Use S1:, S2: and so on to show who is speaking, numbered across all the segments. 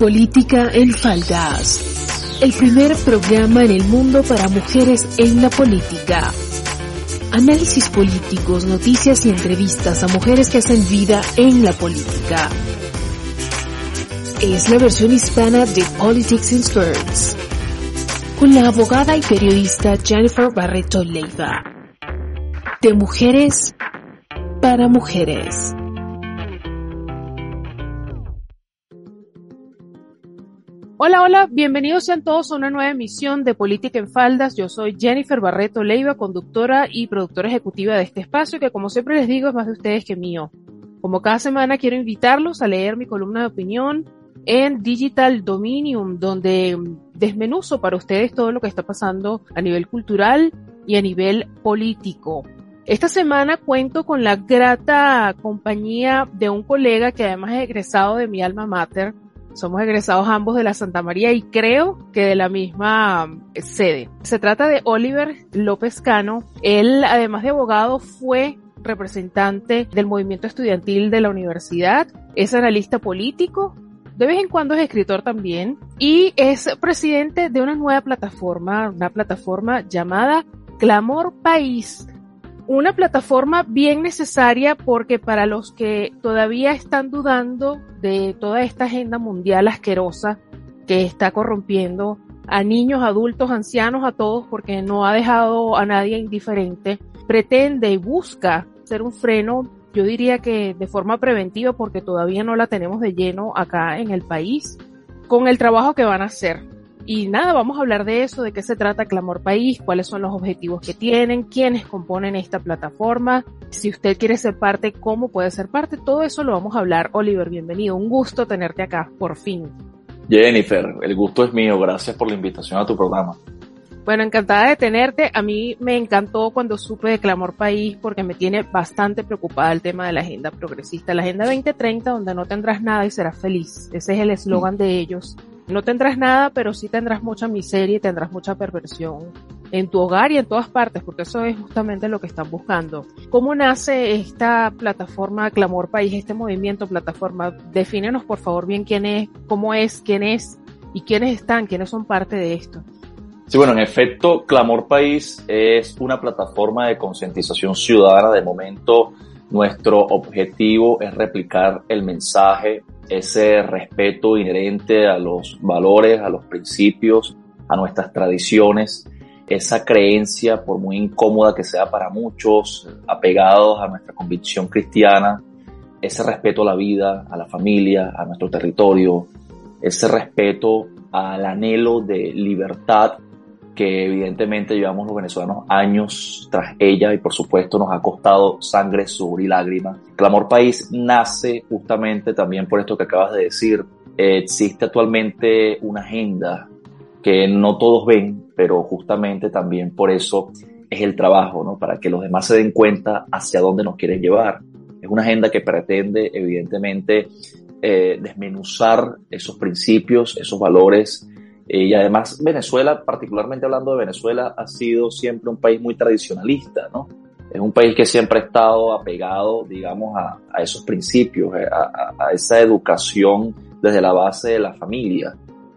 S1: Política en Faldas. El primer programa en el mundo para mujeres en la política. Análisis políticos, noticias y entrevistas a mujeres que hacen vida en la política. Es la versión hispana de Politics in Skirts. Con la abogada y periodista Jennifer Barreto Leiva. De mujeres para mujeres. Hola, hola, bienvenidos sean todos a una nueva emisión de Política en Faldas. Yo soy Jennifer Barreto Leiva, conductora y productora ejecutiva de este espacio que como siempre les digo es más de ustedes que mío. Como cada semana quiero invitarlos a leer mi columna de opinión en Digital Dominium, donde desmenuzo para ustedes todo lo que está pasando a nivel cultural y a nivel político. Esta semana cuento con la grata compañía de un colega que además es egresado de mi alma mater, somos egresados ambos de la Santa María y creo que de la misma sede. Se trata de Oliver López Cano. Él, además de abogado, fue representante del movimiento estudiantil de la universidad, es analista político, de vez en cuando es escritor también y es presidente de una nueva plataforma, una plataforma llamada Clamor País, una plataforma bien necesaria porque para los que todavía están dudando de toda esta agenda mundial asquerosa que está corrompiendo a niños, adultos, ancianos, a todos, porque no ha dejado a nadie indiferente, pretende y busca ser un freno, yo diría que de forma preventiva, porque todavía no la tenemos de lleno acá en el país, con el trabajo que van a hacer. Y nada, vamos a hablar de eso, de qué se trata Clamor País, cuáles son los objetivos que tienen, quiénes componen esta plataforma, si usted quiere ser parte, cómo puede ser parte, todo eso lo vamos a hablar. Oliver, bienvenido, un gusto tenerte acá, por fin.
S2: Jennifer, el gusto es mío, gracias por la invitación a tu programa.
S1: Bueno, encantada de tenerte. A mí me encantó cuando supe de Clamor País porque me tiene bastante preocupada el tema de la agenda progresista. La agenda 2030 donde no tendrás nada y serás feliz. Ese es el eslogan de ellos. No tendrás nada, pero sí tendrás mucha miseria y tendrás mucha perversión en tu hogar y en todas partes, porque eso es justamente lo que están buscando. ¿Cómo nace esta plataforma Clamor País, este movimiento plataforma? Defínenos por favor bien quién es, cómo es, quién es y quiénes están, quiénes son parte de esto.
S2: Sí, bueno, en efecto, Clamor País es una plataforma de concientización ciudadana. De momento, nuestro objetivo es replicar el mensaje ese respeto inherente a los valores, a los principios, a nuestras tradiciones, esa creencia, por muy incómoda que sea para muchos, apegados a nuestra convicción cristiana, ese respeto a la vida, a la familia, a nuestro territorio, ese respeto al anhelo de libertad que evidentemente llevamos los venezolanos años tras ella y por supuesto nos ha costado sangre, sudor y lágrimas. Clamor País nace justamente también por esto que acabas de decir. existe actualmente una agenda que no todos ven, pero justamente también por eso es el trabajo, ¿no? Para que los demás se den cuenta hacia dónde nos quieren llevar. Es una agenda que pretende, evidentemente, eh, desmenuzar esos principios, esos valores y además Venezuela, particularmente hablando de Venezuela, ha sido siempre un país muy tradicionalista, ¿no? Es un país que siempre ha estado apegado, digamos, a, a esos principios, eh, a, a, esa educación desde la base de la familia.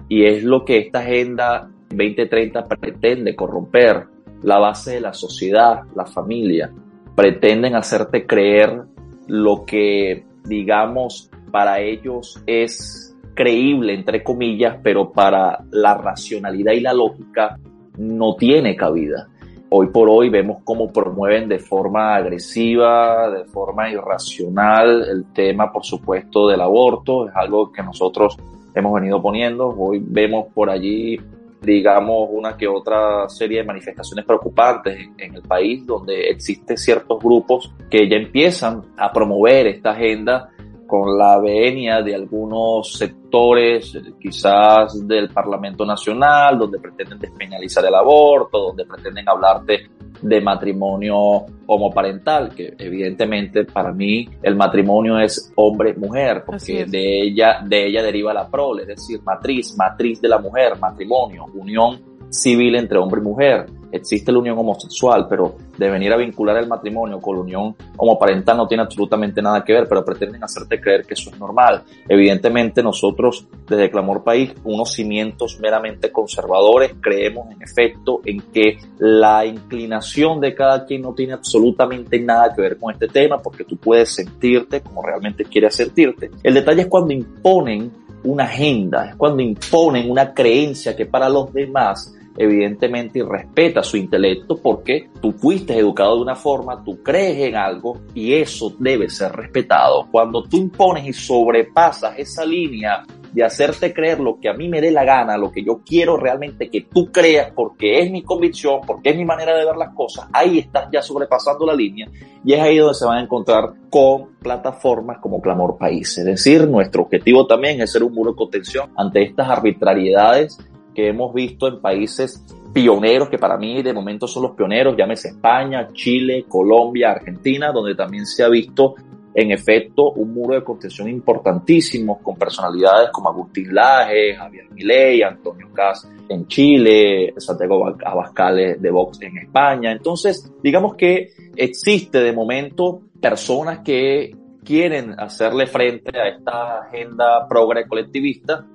S2: Y es lo que esta Agenda 2030 pretende corromper, la base de la sociedad, la familia. Pretenden hacerte creer lo que, digamos, para ellos es creíble, entre comillas, pero para la racionalidad y la lógica no tiene cabida. Hoy por hoy vemos cómo promueven de forma agresiva, de forma irracional el tema, por supuesto, del aborto. Es algo que nosotros hemos venido poniendo. Hoy vemos por allí digamos, una que otra serie de manifestaciones preocupantes en, el país, donde existen ciertos grupos que ya empiezan a promover esta agenda con la venia de algunos sectores, quizás del Parlamento Nacional, donde pretenden despenalizar el aborto, donde pretenden hablarte de matrimonio homoparental, que evidentemente para mí el matrimonio es hombre-mujer, porque de ella, de ella deriva la prole, es decir, matriz, matriz de la mujer, matrimonio, unión civil entre hombre y mujer. Existe la unión homosexual, pero de venir a vincular el matrimonio con la unión homoparental no tiene absolutamente nada que ver, pero pretenden hacerte creer que eso es normal. Evidentemente nosotros desde Clamor País, unos cimientos meramente conservadores, creemos en efecto en que la inclinación de cada quien no tiene absolutamente nada que ver con este tema, porque tú puedes sentirte como realmente quieres sentirte. El detalle es cuando imponen una agenda, es cuando imponen una creencia que para los demás evidentemente respeta su intelecto porque tú fuiste educado de una forma, tú crees en algo y eso debe ser respetado. Cuando tú impones y sobrepasas esa línea de hacerte creer lo que a mí me dé la gana, lo que yo quiero realmente que tú creas porque es mi convicción, porque es mi manera de ver las cosas, ahí estás ya sobrepasando la línea y es ahí donde se van a encontrar con plataformas como Clamor País. Es decir, nuestro objetivo también es ser un muro de contención ante estas arbitrariedades que hemos visto en países pioneros, que para mí de momento son los pioneros, llámese España, Chile, Colombia, Argentina, donde también se ha visto en efecto un muro de contención importantísimo con personalidades como Agustín Laje, Javier Milei, Antonio Cas en Chile, Santiago Abascal de Vox en España. Entonces, digamos que existe de momento personas que quieren hacerle frente a esta agenda progre colectivista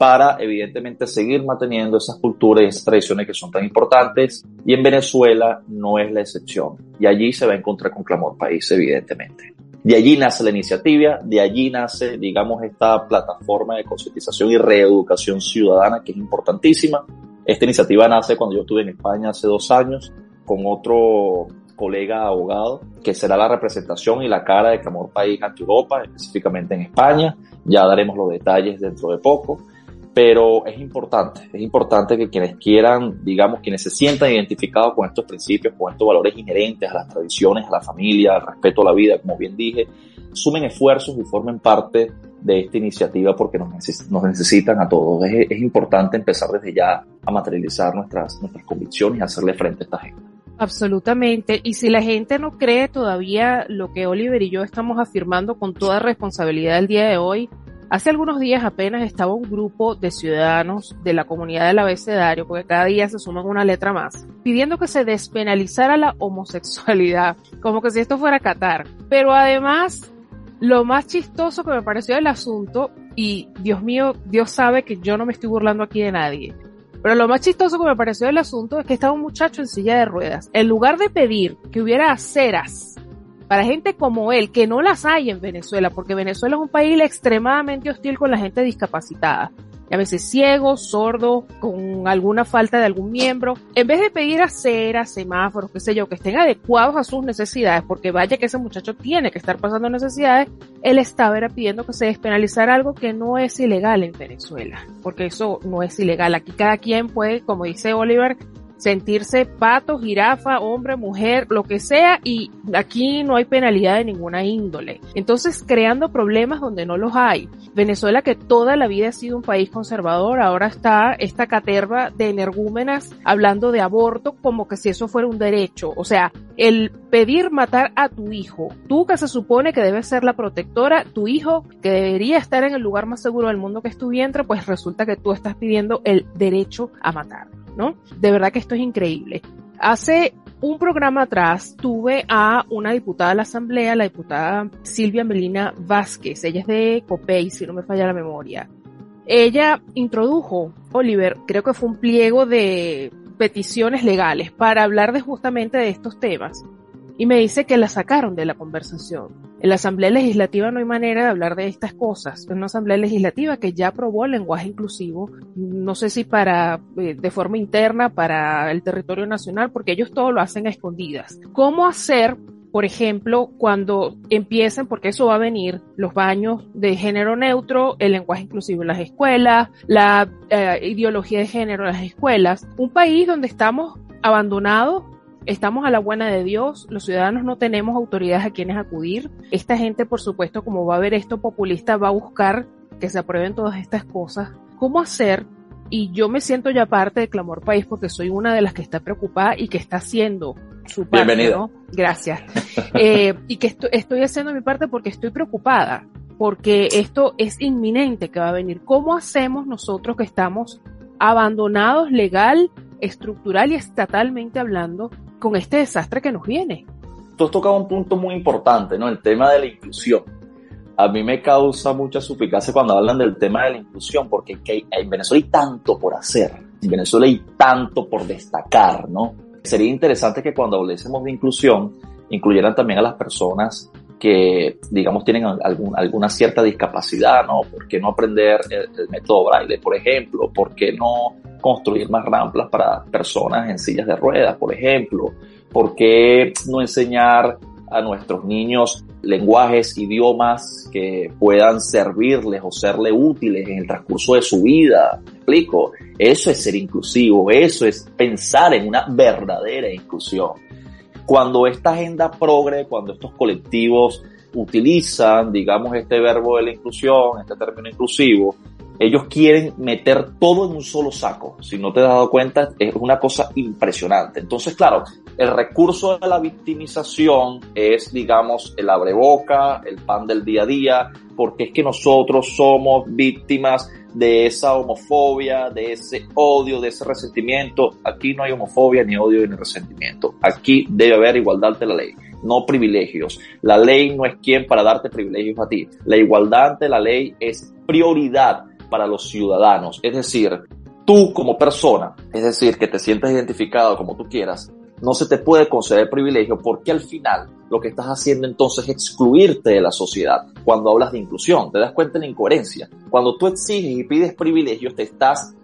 S2: para evidentemente seguir manteniendo esas culturas y esas tradiciones que son tan importantes y en Venezuela no es la excepción y allí se va a encontrar con Clamor País evidentemente. De allí nace la iniciativa, de allí nace, digamos, esta plataforma de concientización y reeducación ciudadana que es importantísima. Esta iniciativa nace cuando yo estuve en España hace dos años con otro colega abogado, que será la representación y la cara de Clamor País ante Europa, específicamente en España. Ya daremos los detalles dentro de poco pero es importante, es importante que quienes quieran, digamos, quienes se sientan identificados con estos principios, con estos valores inherentes a las tradiciones, a la familia, al respeto a la vida, como bien dije, sumen esfuerzos y formen parte de esta iniciativa porque nos, necesitan a todos. Es, es, importante empezar desde ya a materializar nuestras, nuestras convicciones y hacerle frente a esta gente.
S1: Absolutamente. Y si la gente no cree todavía lo que Oliver y yo estamos afirmando con toda responsabilidad el día de hoy, Hace algunos días apenas estaba un grupo de ciudadanos de la comunidad del abecedario, porque cada día se suman una letra más, pidiendo que se despenalizara la homosexualidad, como que si esto fuera Qatar. Pero además, lo más chistoso que me pareció del asunto, y Dios mío, Dios sabe que yo no me estoy burlando aquí de nadie, pero lo más chistoso que me pareció del asunto es que estaba un muchacho en silla de ruedas. En lugar de pedir que hubiera aceras para gente como él, que no las hay en Venezuela, porque Venezuela es un país extremadamente hostil con la gente discapacitada. A veces ciego, sordo, con alguna falta de algún miembro, en vez de pedir aceras, semáforos, qué sé yo, que estén adecuados a sus necesidades, porque vaya que ese muchacho tiene que estar pasando necesidades, él estaba era pidiendo que se despenalizara algo que no es ilegal en Venezuela, porque eso no es ilegal. Aquí cada quien puede, como dice Oliver, sentirse pato, jirafa, hombre, mujer, lo que sea, y aquí no hay penalidad de ninguna índole. Entonces, creando problemas donde no los hay. Venezuela, que toda la vida ha sido un país conservador, ahora está esta caterva de energúmenas hablando de aborto como que si eso fuera un derecho. O sea, el pedir matar a tu hijo, tú que se supone que debes ser la protectora, tu hijo que debería estar en el lugar más seguro del mundo que es tu vientre, pues resulta que tú estás pidiendo el derecho a matar. ¿No? De verdad que esto es increíble. Hace un programa atrás tuve a una diputada de la Asamblea, la diputada Silvia Melina Vázquez. Ella es de Copey, si no me falla la memoria. Ella introdujo, Oliver, creo que fue un pliego de peticiones legales para hablar justamente de estos temas y me dice que la sacaron de la conversación. En la Asamblea Legislativa no hay manera de hablar de estas cosas. Es una Asamblea Legislativa que ya aprobó el lenguaje inclusivo, no sé si para, eh, de forma interna, para el territorio nacional, porque ellos todo lo hacen a escondidas. ¿Cómo hacer por ejemplo, cuando empiecen, porque eso va a venir, los baños de género neutro, el lenguaje inclusivo en las escuelas, la eh, ideología de género en las escuelas, un país donde estamos abandonados estamos a la buena de Dios, los ciudadanos no tenemos autoridades a quienes acudir. Esta gente, por supuesto, como va a ver esto populista, va a buscar que se aprueben todas estas cosas. ¿Cómo hacer? Y yo me siento ya parte de Clamor País porque soy una de las que está preocupada y que está haciendo su parte, ¿no? Gracias. Eh, y que estoy haciendo mi parte porque estoy preocupada, porque esto es inminente que va a venir. ¿Cómo hacemos nosotros que estamos abandonados legal, estructural y estatalmente hablando con este desastre que nos viene.
S2: Tú has tocado un punto muy importante, ¿no? El tema de la inclusión. A mí me causa mucha suplicacia cuando hablan del tema de la inclusión, porque en Venezuela hay tanto por hacer, en Venezuela hay tanto por destacar, ¿no? Sería interesante que cuando hablésemos de inclusión, incluyeran también a las personas que, digamos, tienen alguna cierta discapacidad, ¿no? ¿Por qué no aprender el, el método Braille, por ejemplo? ¿Por qué no construir más rampas para personas en sillas de ruedas, por ejemplo? ¿Por qué no enseñar a nuestros niños lenguajes, idiomas que puedan servirles o serle útiles en el transcurso de su vida? ¿Me explico? Eso es ser inclusivo, eso es pensar en una verdadera inclusión. Cuando esta agenda progre, cuando estos colectivos utilizan, digamos, este verbo de la inclusión, este término inclusivo, ellos quieren meter todo en un solo saco. Si no te has dado cuenta, es una cosa impresionante. Entonces, claro, el recurso de la victimización es, digamos, el abreboca, el pan del día a día, porque es que nosotros somos víctimas de esa homofobia, de ese odio, de ese resentimiento. Aquí no hay homofobia, ni odio, ni resentimiento. Aquí debe haber igualdad de la ley no privilegios. La ley no es quien para darte privilegios a ti. La igualdad de la ley es prioridad para los ciudadanos. Es decir, tú como persona, es decir, que te sientas identificado como tú quieras, no se te puede conceder privilegio porque al final lo que estás haciendo entonces es excluirte de la sociedad. Cuando hablas de inclusión, te das cuenta de la incoherencia. Cuando tú exiges y pides privilegios, te estás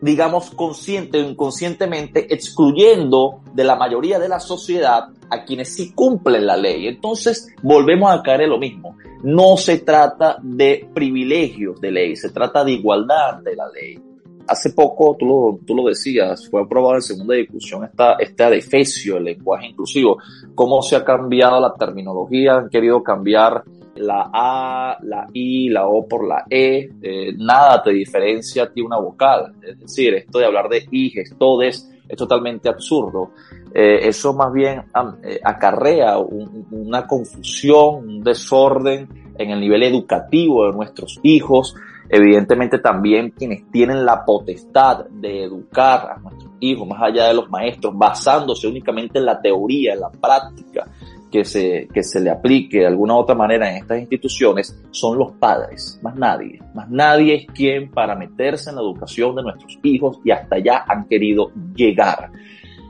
S2: digamos, consciente o inconscientemente excluyendo de la mayoría de la sociedad a quienes sí cumplen la ley. Entonces, volvemos a caer en lo mismo. No se trata de privilegios de ley, se trata de igualdad de la ley. Hace poco, tú lo, tú lo decías, fue aprobado en segunda discusión esta, este adefesio, el lenguaje inclusivo. ¿Cómo se ha cambiado la terminología? Han querido cambiar la A, la I, la O por la E, eh, nada te diferencia a ti una vocal. Es decir, esto de hablar de hijes, todes, es totalmente absurdo. Eh, eso más bien eh, acarrea una confusión, un desorden en el nivel educativo de nuestros hijos. Evidentemente también quienes tienen la potestad de educar a nuestros hijos, más allá de los maestros, basándose únicamente en la teoría, en la práctica, que se, que se le aplique de alguna u otra manera en estas instituciones son los padres, más nadie. Más nadie es quien para meterse en la educación de nuestros hijos y hasta allá han querido llegar.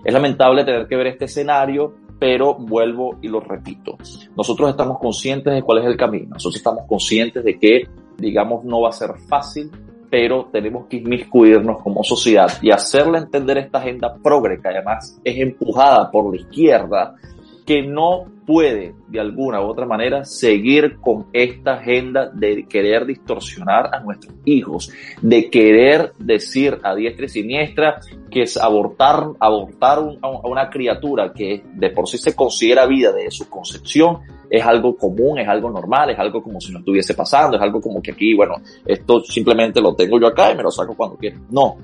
S2: Es lamentable tener que ver este escenario, pero vuelvo y lo repito. Nosotros estamos conscientes de cuál es el camino. Nosotros estamos conscientes de que, digamos, no va a ser fácil, pero tenemos que inmiscuirnos como sociedad y hacerle entender esta agenda progre, que además es empujada por la izquierda, que no puede de alguna u otra manera seguir con esta agenda de querer distorsionar a nuestros hijos, de querer decir a diestra y siniestra que es abortar, abortar a una criatura que de por sí se considera vida de su concepción es algo común, es algo normal, es algo como si no estuviese pasando, es algo como que aquí, bueno, esto simplemente lo tengo yo acá y me lo saco cuando quiero. No,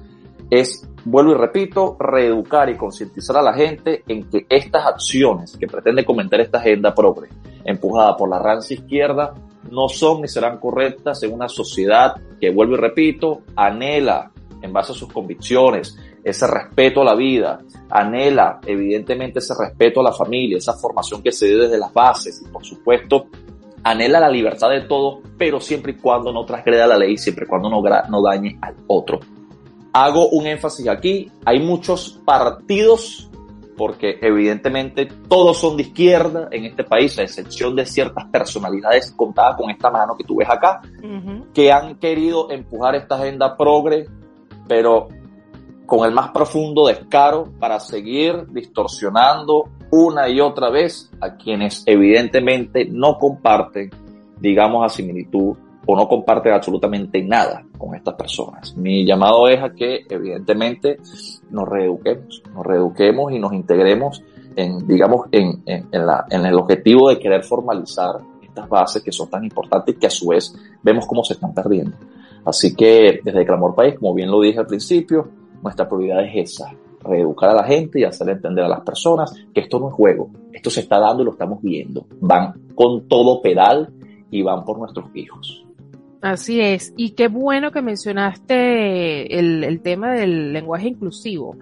S2: es, vuelvo y repito, reeducar y concientizar a la gente en que estas acciones que pretende comentar esta agenda progre, empujada por la rancia izquierda, no son ni serán correctas en una sociedad que, vuelvo y repito, anhela, en base a sus convicciones, ese respeto a la vida, anhela evidentemente ese respeto a la familia, esa formación que se dé desde las bases y por supuesto anhela la libertad de todos, pero siempre y cuando no transgreda la ley, siempre y cuando no, no dañe al otro hago un énfasis aquí, hay muchos partidos, porque evidentemente todos son de izquierda en este país, a excepción de ciertas personalidades contadas con esta mano que tú ves acá, que han querido empujar esta agenda progre, pero con el más profundo descaro para seguir distorsionando una y otra vez a quienes evidentemente no comparten, digamos, a similitud o no comparten absolutamente nada con estas personas. Mi llamado es a que evidentemente nos reeduquemos, nos reeduquemos y nos integremos en, digamos, en, en, la, en el objetivo de querer formalizar estas bases que son tan importantes y que a su vez vemos cómo se están perdiendo. Así que desde Clamor País, como bien lo dije al principio, nuestra prioridad es esa, reeducar a la gente y hacer entender a las personas que esto no es juego, esto se está dando y lo estamos viendo. Van con todo pedal y van por nuestros hijos.
S1: Así es, y qué bueno que mencionaste el, tema del lenguaje inclusivo,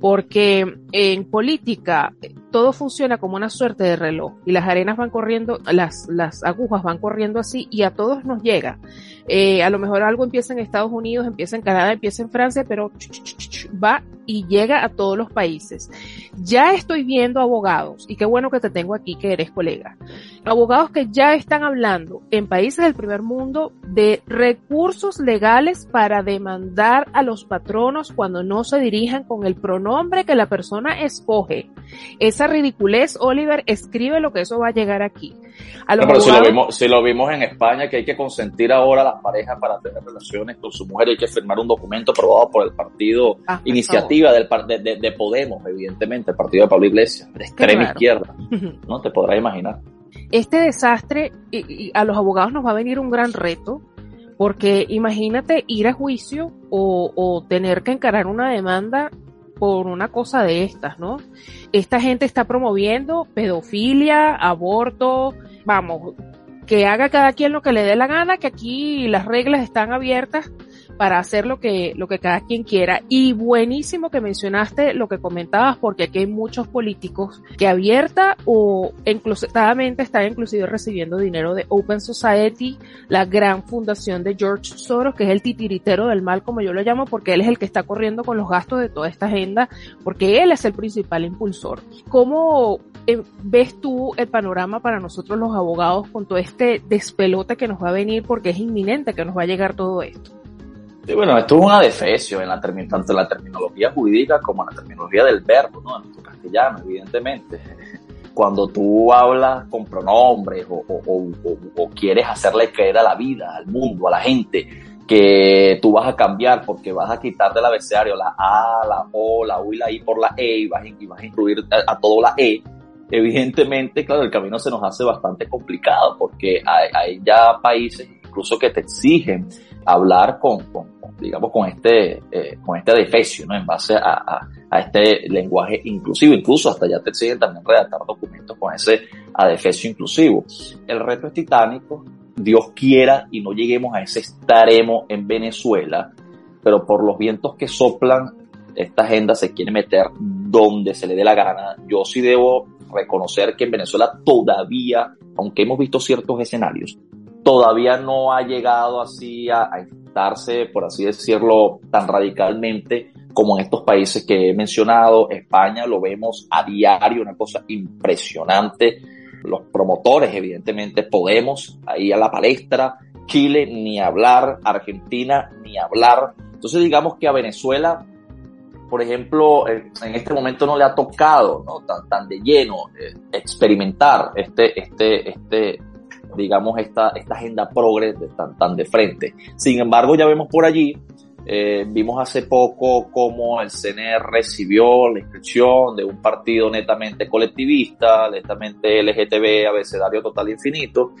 S1: porque en política todo funciona como una suerte de reloj y las arenas van corriendo, las, las agujas van corriendo así y a todos nos llega. Eh, a lo mejor algo empieza en Estados Unidos, empieza en Canadá, empieza en Francia, pero va y llega a todos los países. Ya estoy viendo abogados, y qué bueno que te tengo aquí, que eres colega, abogados que ya están hablando en países del primer mundo de recursos legales para demandar a los patronos cuando no se dirijan con el pronombre que la persona escoge. Esa ridiculez, Oliver, escribe lo que eso va a llegar aquí.
S2: Pero si, lo vimos, si lo vimos en España, que hay que consentir ahora a las parejas para tener relaciones con su mujer, hay que firmar un documento aprobado por el partido, ah, iniciativa del, de, de, Podemos, evidentemente, el partido de Pablo Iglesias, de extrema izquierda, ¿no? Te podrás imaginar.
S1: Este desastre, y, a los abogados nos va a venir un gran reto, porque imagínate ir a juicio o, o, tener que encarar una demanda por una cosa de estas, ¿no? Esta gente está promoviendo pedofilia, aborto, vamos, que haga cada quien lo que le dé la gana, que aquí las reglas están abiertas para hacer lo que, lo que cada quien quiera. Y buenísimo que mencionaste lo que comentabas, porque aquí hay muchos políticos que abierta o inclusivamente están inclusive recibiendo dinero de Open Society, la gran fundación de George Soros, que es el titiritero del mal, como yo lo llamo, porque él es el que está corriendo con los gastos de toda esta agenda, porque él es el principal impulsor. ¿Cómo eh, ves tú el panorama para nosotros los abogados con todo este despelote que nos va a venir porque es inminente que nos va a llegar todo esto?
S2: Bueno, esto es una defecio en la tanto en la terminología jurídica como en la terminología del verbo, ¿no? En nuestro castellano, evidentemente. Cuando tú hablas con pronombres o, quieres hacerle creer a la vida, al mundo, a la gente, que tú vas a cambiar porque vas a quitar del abecedario la A, la O, la U y la I por la E y vas, a incluir a, a todo la E, evidentemente, claro, el camino se nos hace bastante complicado porque hay, ya países incluso que te exigen hablar con, digamos, con este, eh, con este defecio, ¿no? En base a, a, este lenguaje inclusivo, incluso hasta ya te exigen también redactar documentos con ese adefesio inclusivo. El reto es titánico, Dios quiera y no lleguemos a ese extremo en Venezuela, pero por los vientos que soplan, esta agenda se quiere meter donde se le dé la gana. Yo sí debo reconocer que en Venezuela todavía, aunque hemos visto ciertos escenarios, todavía no ha llegado así a por así decirlo, tan radicalmente como en estos países que he mencionado. España lo vemos a diario, una cosa impresionante. Los promotores, evidentemente, Podemos, ahí a la palestra. Chile, ni hablar. Argentina, ni hablar. Entonces, digamos que a Venezuela, por ejemplo, en este momento no le ha tocado ¿no? tan, tan de lleno eh, experimentar este, este, este, digamos, esta, esta agenda progres tan, tan de frente. Sin embargo, ya vemos por allí, eh, vimos hace poco cómo el CNR recibió la inscripción de un partido netamente colectivista, netamente LGTB, abecedario total infinito.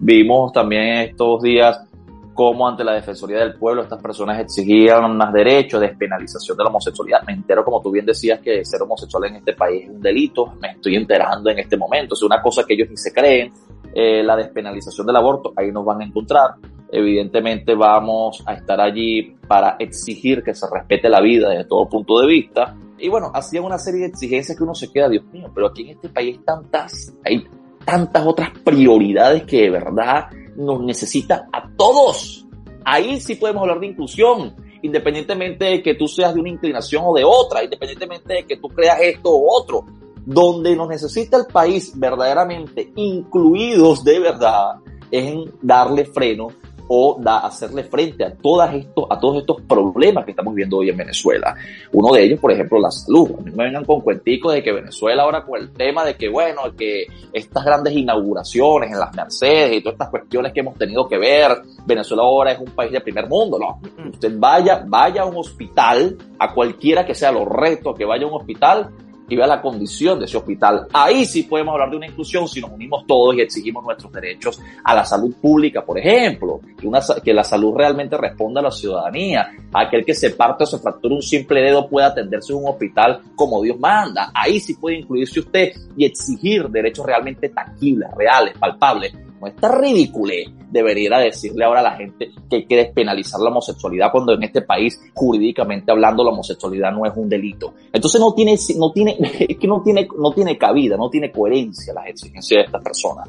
S2: Vimos también estos días cómo ante la Defensoría del Pueblo estas personas exigían más derechos, despenalización de la homosexualidad. Me entero, como tú bien decías, que ser homosexual en este país es un delito. Me estoy enterando en este momento. Es una cosa que ellos ni se creen. Eh, la despenalización del aborto, ahí nos van a encontrar. Evidentemente vamos a estar allí para exigir que se respete la vida desde todo punto de vista. Y bueno, hacían una serie de exigencias que uno se queda, Dios mío, pero aquí en este país tantas, hay tantas otras prioridades que de verdad nos necesita a todos. Ahí sí podemos hablar de inclusión, independientemente de que tú seas de una inclinación o de otra, independientemente de que tú creas esto u otro donde nos necesita el país verdaderamente incluidos de verdad es en darle freno o da, hacerle frente a, todas estos, a todos estos problemas que estamos viendo hoy en Venezuela. Uno de ellos, por ejemplo, la salud. A mí me vengan con cuenticos de que Venezuela ahora con el tema de que, bueno, que estas grandes inauguraciones en las Mercedes y todas estas cuestiones que hemos tenido que ver, Venezuela ahora es un país de primer mundo, no. Usted vaya, vaya a un hospital, a cualquiera que sea los retos que vaya a un hospital, y vea la condición de ese hospital. Ahí sí podemos hablar de una inclusión si nos unimos todos y exigimos nuestros derechos a la salud pública, por ejemplo, que, una, que la salud realmente responda a la ciudadanía, aquel que se parte o se fractura un simple dedo pueda atenderse en un hospital como Dios manda. Ahí sí puede incluirse usted y exigir derechos realmente tangibles, reales, palpables no está ridículo debería decirle ahora a la gente que hay que despenalizar la homosexualidad cuando en este país jurídicamente hablando la homosexualidad no es un delito. Entonces no tiene, no tiene, es que no tiene, no tiene cabida, no tiene coherencia las exigencias de estas personas.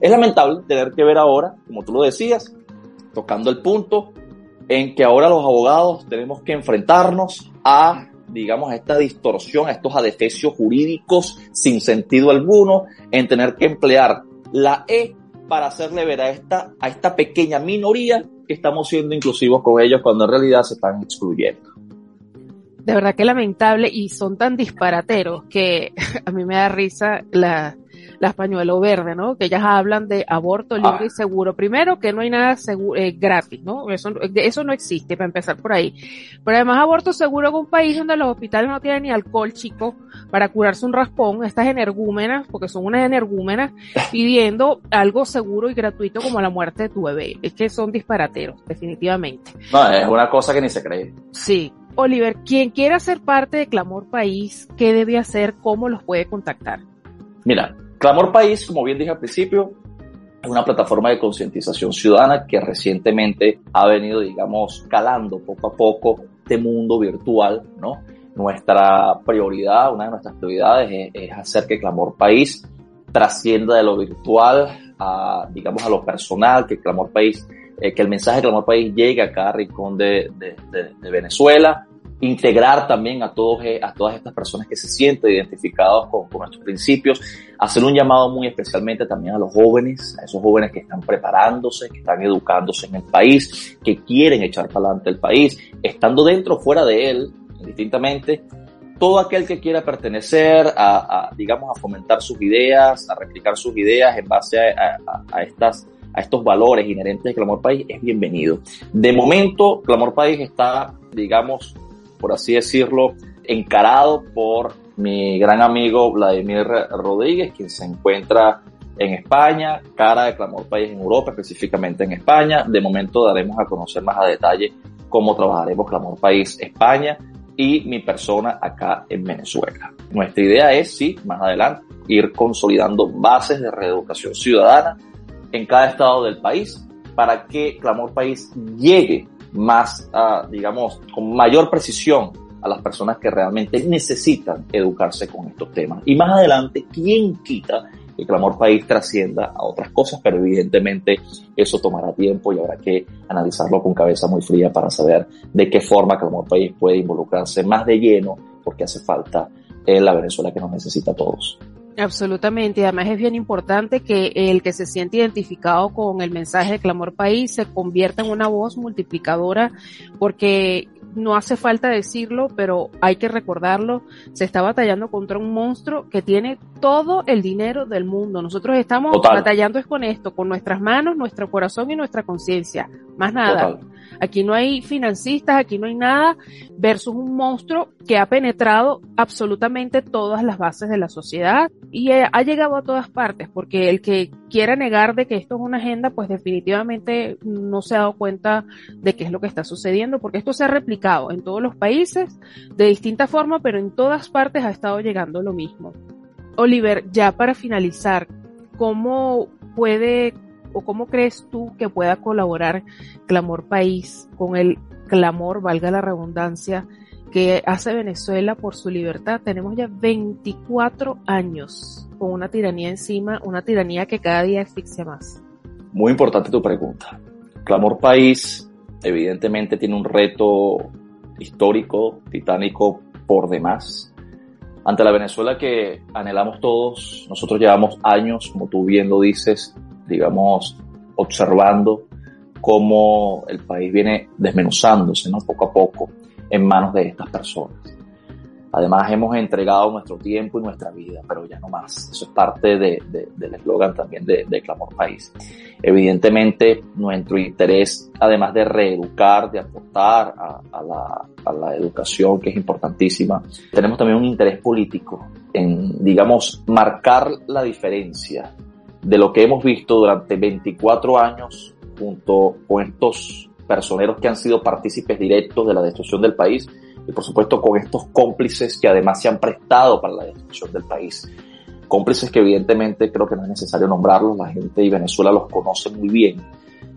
S2: Es lamentable tener que ver ahora, como tú lo decías, tocando el punto en que ahora los abogados tenemos que enfrentarnos a digamos, a esta distorsión, a estos adefesios jurídicos sin sentido alguno, en tener que emplear la E para hacerle ver a esta, a esta pequeña minoría que estamos siendo inclusivos con ellos cuando en realidad se están excluyendo.
S1: De verdad que lamentable y son tan disparateros que a mí me da risa la, la pañuelo verde, ¿no? Que ellas hablan de aborto libre y ah. seguro. Primero, que no hay nada seguro, eh, gratis, ¿no? Eso, eso no existe, para empezar por ahí. Pero además, aborto seguro en un país donde los hospitales no tienen ni alcohol, chico, para curarse un raspón. Estas energúmenas, porque son unas energúmenas, pidiendo algo seguro y gratuito como la muerte de tu bebé. Es que son disparateros, definitivamente.
S2: No, es una cosa que ni se cree.
S1: Sí. Oliver, quien quiera ser parte de Clamor País, ¿qué debe hacer? ¿Cómo los puede contactar?
S2: Mira, Clamor País, como bien dije al principio, es una plataforma de concientización ciudadana que recientemente ha venido, digamos, calando poco a poco este mundo virtual, ¿no? Nuestra prioridad, una de nuestras prioridades es, hacer que Clamor País trascienda de lo virtual a, digamos, a lo personal, que Clamor País, eh, que el mensaje de Clamor País llegue a cada rincón de, Venezuela, integrar también a, todos, eh, a todas estas personas que se sienten identificados con, con, nuestros principios, hacer un llamado muy especialmente también a los jóvenes, a esos jóvenes que están preparándose, que están educándose en el país, que quieren echar para adelante el país, estando dentro o fuera de él, distintamente, todo aquel que quiera pertenecer a, a, digamos, a fomentar sus ideas, a replicar sus ideas en base a, a estas a estos valores inherentes de Clamor País es bienvenido. De momento, Clamor País está, digamos, por así decirlo, encarado por mi gran amigo Vladimir Rodríguez, quien se encuentra en España, cara de Clamor País en Europa, específicamente en España. De momento daremos a conocer más a detalle cómo trabajaremos Clamor País España y mi persona acá en Venezuela. Nuestra idea es, sí, más adelante, ir consolidando bases de reeducación ciudadana en cada estado del país para que Clamor País llegue más, uh, digamos, con mayor precisión a las personas que realmente necesitan educarse con estos temas. Y más adelante, ¿quién quita que Clamor País trascienda a otras cosas? Pero evidentemente eso tomará tiempo y habrá que analizarlo con cabeza muy fría para saber de qué forma Clamor País puede involucrarse más de lleno porque hace falta en la Venezuela que nos necesita a todos.
S1: Absolutamente, además es bien importante que el que se siente identificado con el mensaje de Clamor País se convierta en una voz multiplicadora porque no hace falta decirlo, pero hay que recordarlo, se está batallando contra un monstruo que tiene todo el dinero del mundo. Nosotros estamos batallando es con esto, con nuestras manos, nuestro corazón y nuestra conciencia, más nada. Aquí no hay financistas, aquí no hay nada, versus un monstruo que ha penetrado absolutamente todas las bases de la sociedad y ha llegado a todas partes, porque el que quiera negar de que esto es una agenda, pues definitivamente no se ha dado cuenta de qué es lo que está sucediendo, porque esto se ha replicado en todos los países de distinta forma, pero en todas partes ha estado llegando lo mismo. Oliver, ya para finalizar, ¿cómo puede o cómo crees tú que pueda colaborar Clamor País con el clamor, valga la redundancia, que hace Venezuela por su libertad? Tenemos ya 24 años con una tiranía encima, una tiranía que cada día asfixia más.
S2: Muy importante tu pregunta. Clamor País evidentemente tiene un reto histórico, titánico por demás. Ante la Venezuela que anhelamos todos, nosotros llevamos años, como tú bien lo dices, digamos, observando cómo el país viene desmenuzándose ¿no? poco a poco en manos de estas personas. Además hemos entregado nuestro tiempo y nuestra vida, pero ya no más. Eso es parte de, del eslogan también de, de, Clamor País. Evidentemente nuestro interés, además de reeducar, de aportar a, a, la, a la educación, que es importantísima, tenemos también un interés político en, digamos, marcar la diferencia de lo que hemos visto durante 24 años junto con estos personeros que han sido partícipes directos de la destrucción del país y por supuesto con estos cómplices que además se han prestado para la destrucción del país. Cómplices que evidentemente creo que no es necesario nombrarlos, la gente y Venezuela los conoce muy bien,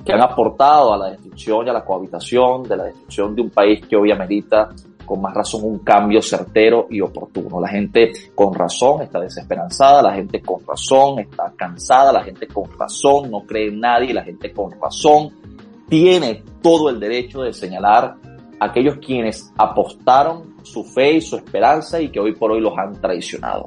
S2: que han aportado a la destrucción y a la cohabitación de la destrucción de un país que hoy amerita con más razón un cambio certero y oportuno. La gente con razón está desesperanzada, la gente con razón está cansada, la gente con razón no cree en nadie, la gente con razón tiene todo el derecho de señalar a aquellos quienes apostaron su fe y su esperanza y que hoy por hoy los han traicionado.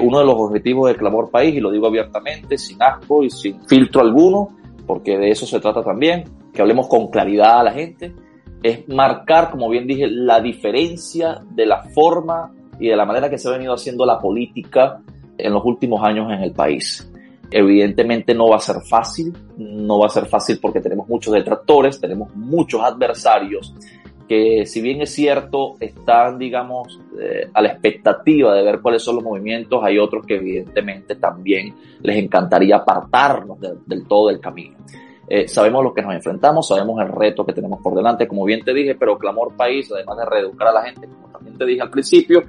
S2: Uno de los objetivos de Clamor País, y lo digo abiertamente, sin asco y sin filtro alguno, porque de eso se trata también, que hablemos con claridad a la gente, es marcar, como bien dije, la diferencia de la forma y de la manera que se ha venido haciendo la política en los últimos años en el país. Evidentemente no va a ser fácil, no va a ser fácil porque tenemos muchos detractores, tenemos muchos adversarios que si bien es cierto están, digamos, eh, a la expectativa de ver cuáles son los movimientos, hay otros que evidentemente también les encantaría apartarnos del todo del camino. Eh, sabemos lo que nos enfrentamos, sabemos el reto que tenemos por delante, como bien te dije, pero Clamor País, además de reeducar a la gente, como también te dije al principio,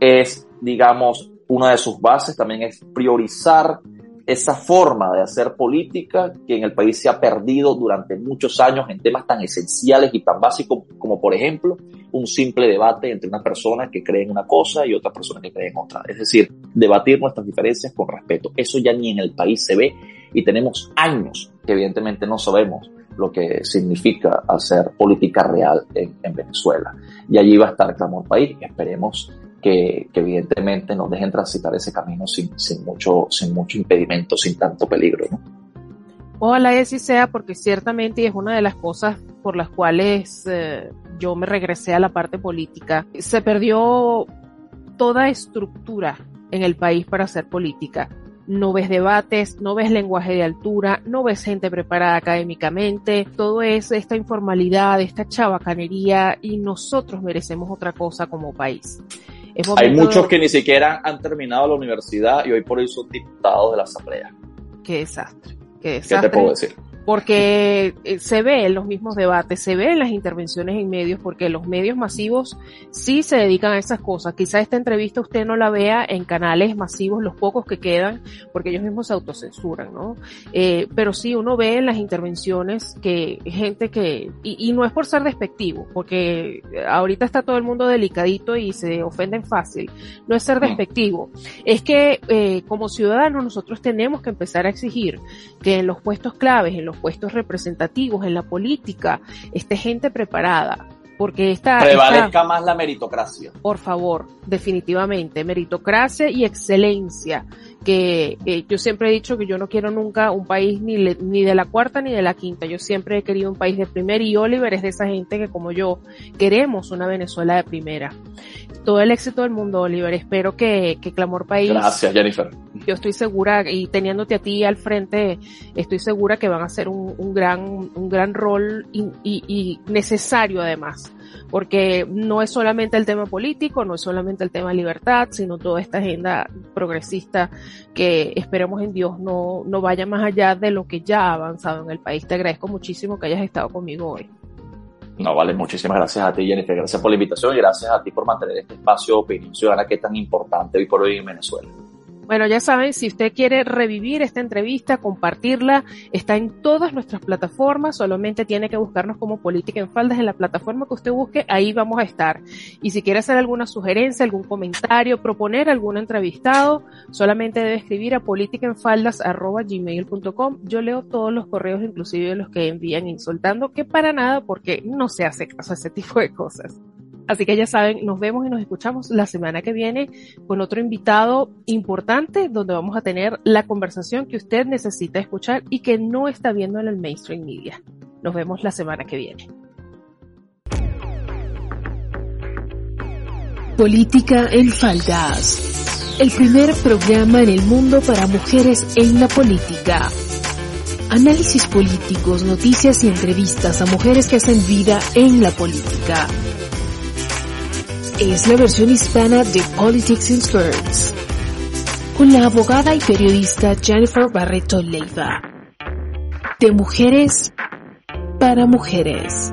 S2: es, digamos, una de sus bases también es priorizar esa forma de hacer política que en el país se ha perdido durante muchos años en temas tan esenciales y tan básicos como, por ejemplo, un simple debate entre una persona que cree en una cosa y otra persona que cree en otra. Es decir, debatir nuestras diferencias con respeto. Eso ya ni en el país se ve y tenemos años que evidentemente no sabemos lo que significa hacer política real en, Venezuela. Y allí va a estar Clamor País. Esperemos que, que, evidentemente nos dejen transitar ese camino sin, sin, mucho, sin mucho impedimento, sin tanto peligro. ¿no?
S1: Ojalá así sea, porque ciertamente es una de las cosas por las cuales eh, yo me regresé a la parte política. Se perdió toda estructura en el país para hacer política no ves debates, no ves lenguaje de altura, no ves gente preparada académicamente, todo es esta informalidad, esta chabacanería y nosotros merecemos otra cosa como país.
S2: Hay muchos que ni siquiera han terminado la universidad y hoy por hoy son diputados de la Asamblea.
S1: Qué desastre. Qué desastre. ¿Qué te puedo decir? Porque eh, se ve en los mismos debates, se ve en las intervenciones en medios, porque los medios masivos sí se dedican a esas cosas. Quizá esta entrevista usted no la vea en canales masivos, los pocos que quedan, porque ellos mismos se autocensuran, ¿no? Eh, pero sí uno ve en las intervenciones que gente que, y, no es por ser despectivo, porque ahorita está todo el mundo delicadito y se ofenden fácil, no es ser despectivo, es que eh, como ciudadanos nosotros tenemos que empezar a exigir que en los puestos claves, en los puestos representativos en la política esté gente preparada. Porque esta...
S2: Prevalezca más la meritocracia.
S1: Por favor, definitivamente, meritocracia y excelencia que eh, yo siempre he dicho que yo no quiero nunca un país ni, ni de la cuarta ni de la quinta, yo siempre he querido un país de primera y Oliver es de esa gente que como yo queremos una Venezuela de primera. Todo el éxito del mundo, Oliver, espero que, que Clamor País...
S2: Gracias, Jennifer.
S1: Yo estoy segura, y teniéndote a ti al frente, estoy segura que van a hacer un, un gran, un gran rol y, y, y necesario además porque no es solamente el tema político, no es solamente el tema libertad, sino toda esta agenda progresista que esperemos en Dios no, no vaya más allá de lo que ya ha avanzado en el país. Te agradezco muchísimo que hayas estado conmigo hoy.
S2: No, vale, muchísimas gracias a ti, Jennifer. Gracias por la invitación y gracias a ti por mantener este espacio de opinión ciudadana que es tan importante hoy por hoy en Venezuela.
S1: Bueno, ya saben, si usted quiere revivir esta entrevista, compartirla, está en todas nuestras plataformas, solamente tiene que buscarnos como Política en Faldas en la plataforma que usted busque, ahí vamos a estar. Y si quiere hacer alguna sugerencia, algún comentario, proponer algún entrevistado, solamente debe escribir a politicaenfaldas.gmail.com. Yo leo todos los correos, inclusive los que envían insultando, que para nada porque no se hace caso a ese tipo de cosas. Así que ya saben, nos vemos y nos escuchamos la semana que viene con otro invitado importante donde vamos a tener la conversación que usted necesita escuchar y que no está viendo en el mainstream media.
S3: Nos vemos la semana que viene.
S1: Política en Faldas. El primer programa en el mundo para mujeres en la política. Análisis políticos, noticias y entrevistas a mujeres que hacen vida en la política. Es la versión hispana de Politics in Spurs. Con la abogada y periodista Jennifer Barreto Leiva. De mujeres para mujeres.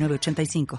S4: 85